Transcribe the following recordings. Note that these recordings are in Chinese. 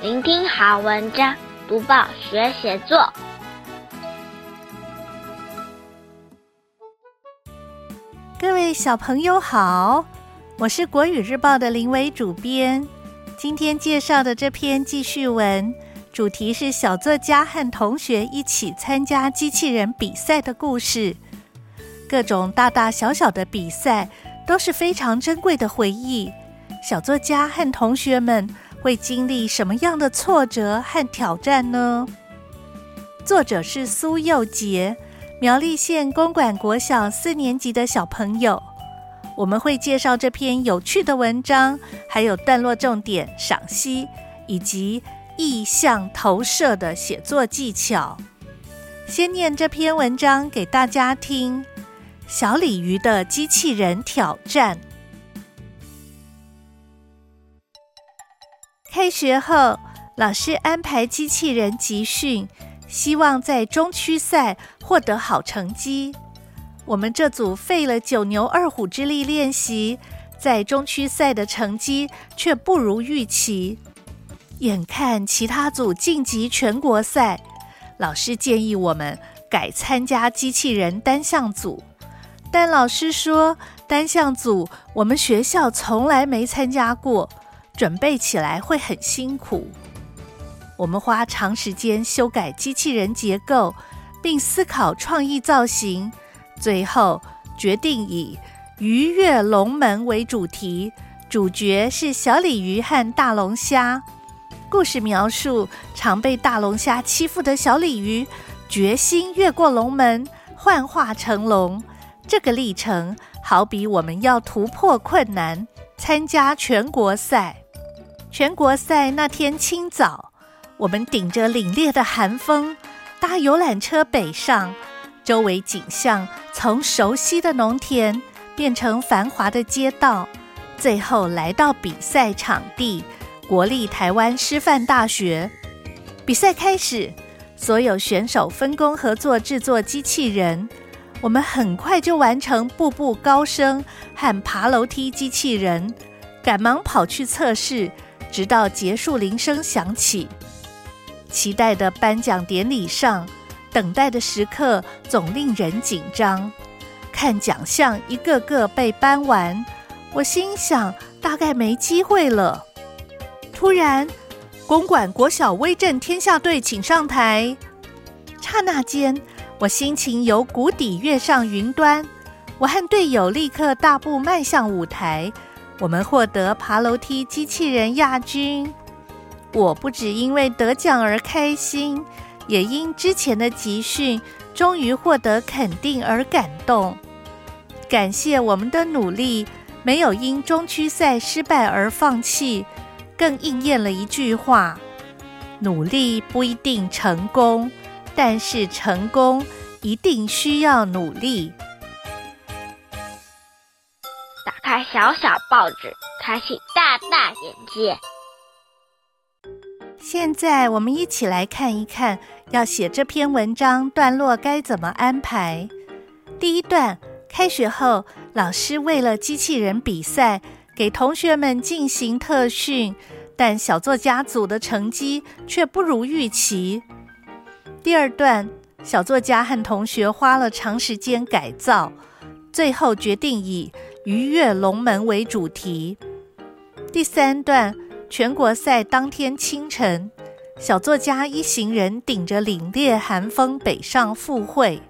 聆听好文章，读报学写作。各位小朋友好，我是国语日报的林伟主编。今天介绍的这篇记叙文，主题是小作家和同学一起参加机器人比赛的故事。各种大大小小的比赛都是非常珍贵的回忆。小作家和同学们会经历什么样的挫折和挑战呢？作者是苏佑杰。苗栗县公馆国小四年级的小朋友，我们会介绍这篇有趣的文章，还有段落重点赏析以及意象投射的写作技巧。先念这篇文章给大家听：小鲤鱼的机器人挑战。开学后，老师安排机器人集训。希望在中区赛获得好成绩。我们这组费了九牛二虎之力练习，在中区赛的成绩却不如预期。眼看其他组晋级全国赛，老师建议我们改参加机器人单项组。但老师说，单项组我们学校从来没参加过，准备起来会很辛苦。我们花长时间修改机器人结构，并思考创意造型，最后决定以鱼跃龙门为主题，主角是小鲤鱼和大龙虾。故事描述常被大龙虾欺负的小鲤鱼，决心越过龙门，幻化成龙。这个历程好比我们要突破困难，参加全国赛。全国赛那天清早。我们顶着凛冽的寒风，搭游览车北上，周围景象从熟悉的农田变成繁华的街道，最后来到比赛场地——国立台湾师范大学。比赛开始，所有选手分工合作制作机器人。我们很快就完成步步高升和爬楼梯机器人，赶忙跑去测试，直到结束铃声响起。期待的颁奖典礼上，等待的时刻总令人紧张。看奖项一个个被颁完，我心想大概没机会了。突然，公馆国小威震天下队请上台。刹那间，我心情由谷底跃上云端。我和队友立刻大步迈向舞台，我们获得爬楼梯机器人亚军。我不只因为得奖而开心，也因之前的集训终于获得肯定而感动。感谢我们的努力，没有因中区赛失败而放弃，更应验了一句话：努力不一定成功，但是成功一定需要努力。开小小报纸，开启大大眼界。现在我们一起来看一看，要写这篇文章段落该怎么安排。第一段，开学后，老师为了机器人比赛，给同学们进行特训，但小作家组的成绩却不如预期。第二段，小作家和同学花了长时间改造，最后决定以鱼跃龙门为主题。第三段。全国赛当天清晨，小作家一行人顶着凛冽寒风北上赴会。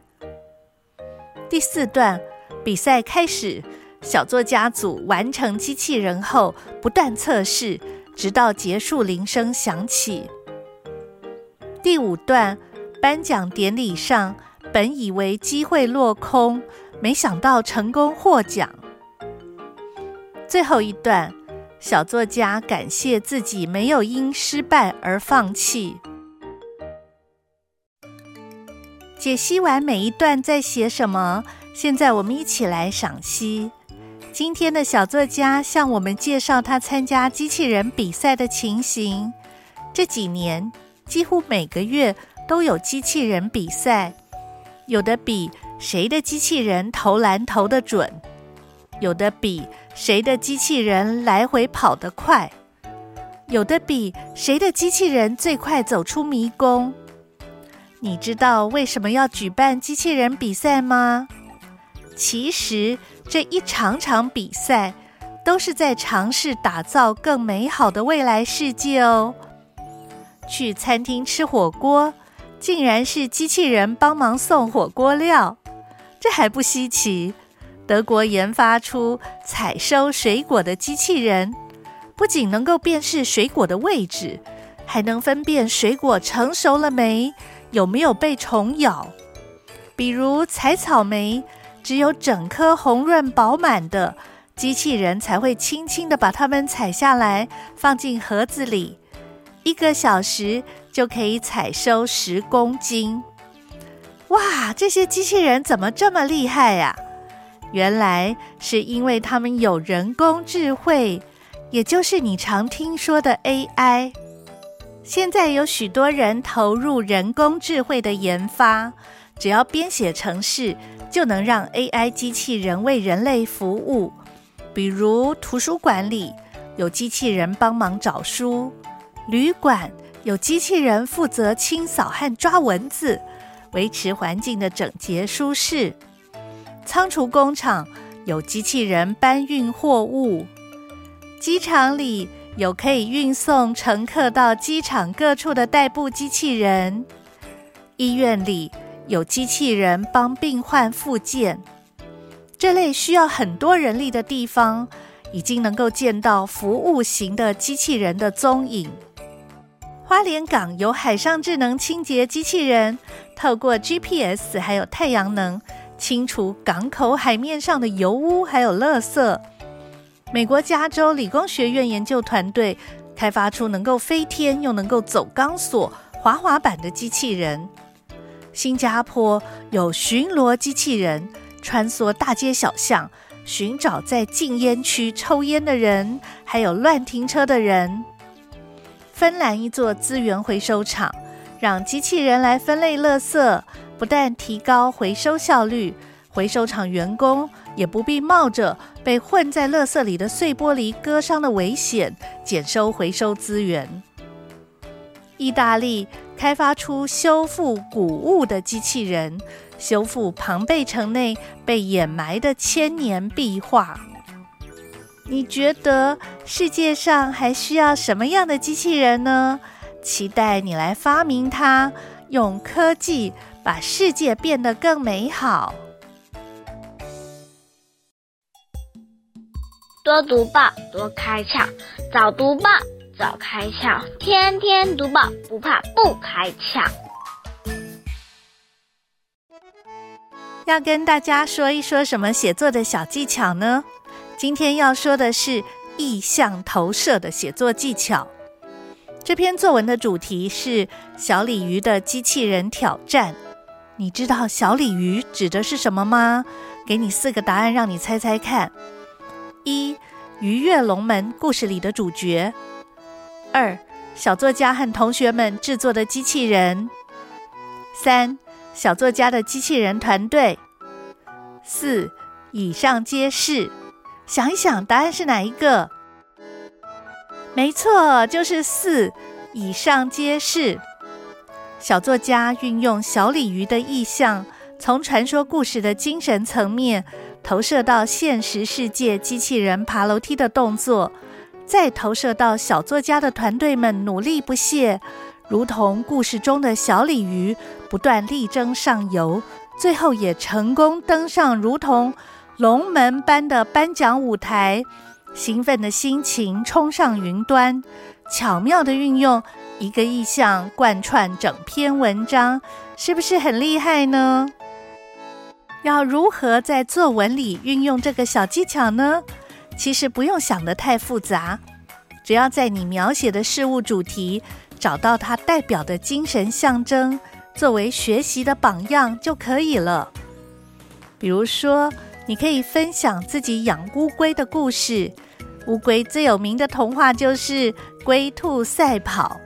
第四段，比赛开始，小作家组完成机器人后，不断测试，直到结束铃声响起。第五段，颁奖典礼上，本以为机会落空，没想到成功获奖。最后一段。小作家感谢自己没有因失败而放弃。解析完每一段在写什么，现在我们一起来赏析。今天的小作家向我们介绍他参加机器人比赛的情形。这几年几乎每个月都有机器人比赛，有的比谁的机器人投篮投得准。有的比谁的机器人来回跑得快，有的比谁的机器人最快走出迷宫。你知道为什么要举办机器人比赛吗？其实这一场场比赛都是在尝试打造更美好的未来世界哦。去餐厅吃火锅，竟然是机器人帮忙送火锅料，这还不稀奇。德国研发出采收水果的机器人，不仅能够辨识水果的位置，还能分辨水果成熟了没，有没有被虫咬。比如采草莓，只有整颗红润饱满的，机器人才会轻轻地把它们采下来，放进盒子里，一个小时就可以采收十公斤。哇，这些机器人怎么这么厉害呀？原来是因为他们有人工智慧，也就是你常听说的 AI。现在有许多人投入人工智慧的研发，只要编写程式，就能让 AI 机器人为人类服务。比如图书馆里有机器人帮忙找书，旅馆有机器人负责清扫和抓蚊子，维持环境的整洁舒适。仓储工厂有机器人搬运货物，机场里有可以运送乘客到机场各处的代步机器人，医院里有机器人帮病患复健。这类需要很多人力的地方，已经能够见到服务型的机器人的踪影。花莲港有海上智能清洁机器人，透过 GPS 还有太阳能。清除港口海面上的油污还有垃圾。美国加州理工学院研究团队开发出能够飞天又能够走钢索滑滑板的机器人。新加坡有巡逻机器人穿梭大街小巷，寻找在禁烟区抽烟的人，还有乱停车的人。芬兰一座资源回收厂让机器人来分类垃圾。不但提高回收效率，回收厂员工也不必冒着被混在垃圾里的碎玻璃割伤的危险，减收回收资源。意大利开发出修复古物的机器人，修复庞贝城内被掩埋的千年壁画。你觉得世界上还需要什么样的机器人呢？期待你来发明它，用科技。把世界变得更美好。多读报，多开窍；早读报，早开窍；天天读报，不怕不开窍。要跟大家说一说什么写作的小技巧呢？今天要说的是意象投射的写作技巧。这篇作文的主题是小鲤鱼的机器人挑战。你知道小鲤鱼指的是什么吗？给你四个答案，让你猜猜看：一、鱼跃龙门故事里的主角；二、小作家和同学们制作的机器人；三、小作家的机器人团队；四、以上皆是。想一想，答案是哪一个？没错，就是四，以上皆是。小作家运用小鲤鱼的意象，从传说故事的精神层面投射到现实世界机器人爬楼梯的动作，再投射到小作家的团队们努力不懈，如同故事中的小鲤鱼不断力争上游，最后也成功登上如同龙门般的颁奖舞台，兴奋的心情冲上云端，巧妙地运用。一个意象贯穿整篇文章，是不是很厉害呢？要如何在作文里运用这个小技巧呢？其实不用想得太复杂，只要在你描写的事物主题找到它代表的精神象征，作为学习的榜样就可以了。比如说，你可以分享自己养乌龟的故事。乌龟最有名的童话就是《龟兔赛跑》。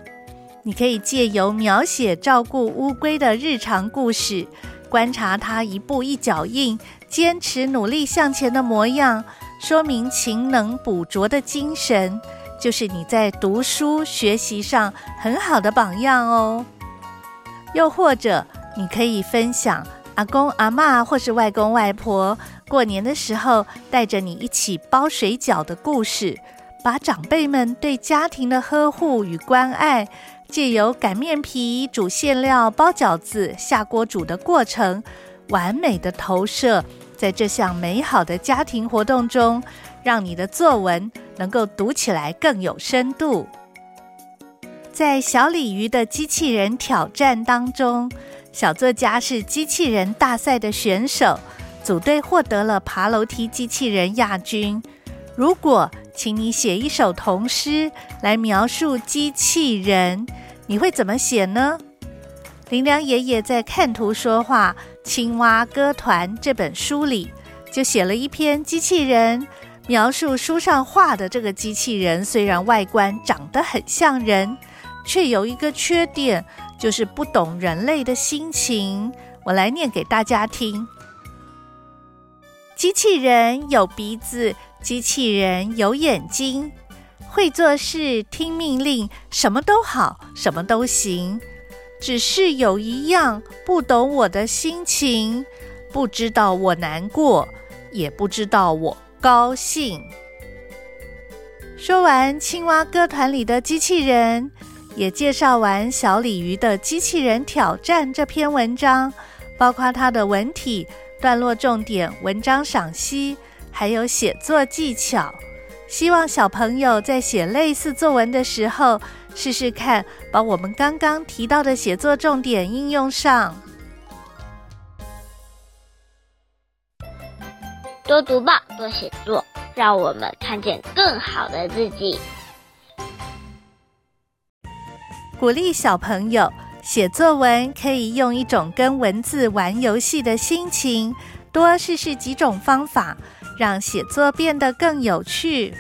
你可以借由描写照顾乌龟的日常故事，观察它一步一脚印、坚持努力向前的模样，说明勤能补拙的精神，就是你在读书学习上很好的榜样哦。又或者，你可以分享阿公阿嬷或是外公外婆过年的时候带着你一起包水饺的故事，把长辈们对家庭的呵护与关爱，借由擀面皮、煮馅料、包饺子、下锅煮的过程，完美的投射在这项美好的家庭活动中，让你的作文能够读起来更有深度。在小鲤鱼的机器人挑战当中，小作家是机器人大赛的选手，组队获得了爬楼梯机器人亚军。如果请你写一首童诗来描述机器人，你会怎么写呢？林良爷爷在《看图说话：青蛙歌团》这本书里就写了一篇机器人，描述书上画的这个机器人虽然外观长得很像人。却有一个缺点，就是不懂人类的心情。我来念给大家听：机器人有鼻子，机器人有眼睛，会做事，听命令，什么都好，什么都行。只是有一样不懂我的心情，不知道我难过，也不知道我高兴。说完青蛙歌团里的机器人。也介绍完小鲤鱼的机器人挑战这篇文章，包括它的文体、段落重点、文章赏析，还有写作技巧。希望小朋友在写类似作文的时候，试试看把我们刚刚提到的写作重点应用上。多读报，多写作，让我们看见更好的自己。鼓励小朋友写作文，可以用一种跟文字玩游戏的心情，多试试几种方法，让写作变得更有趣。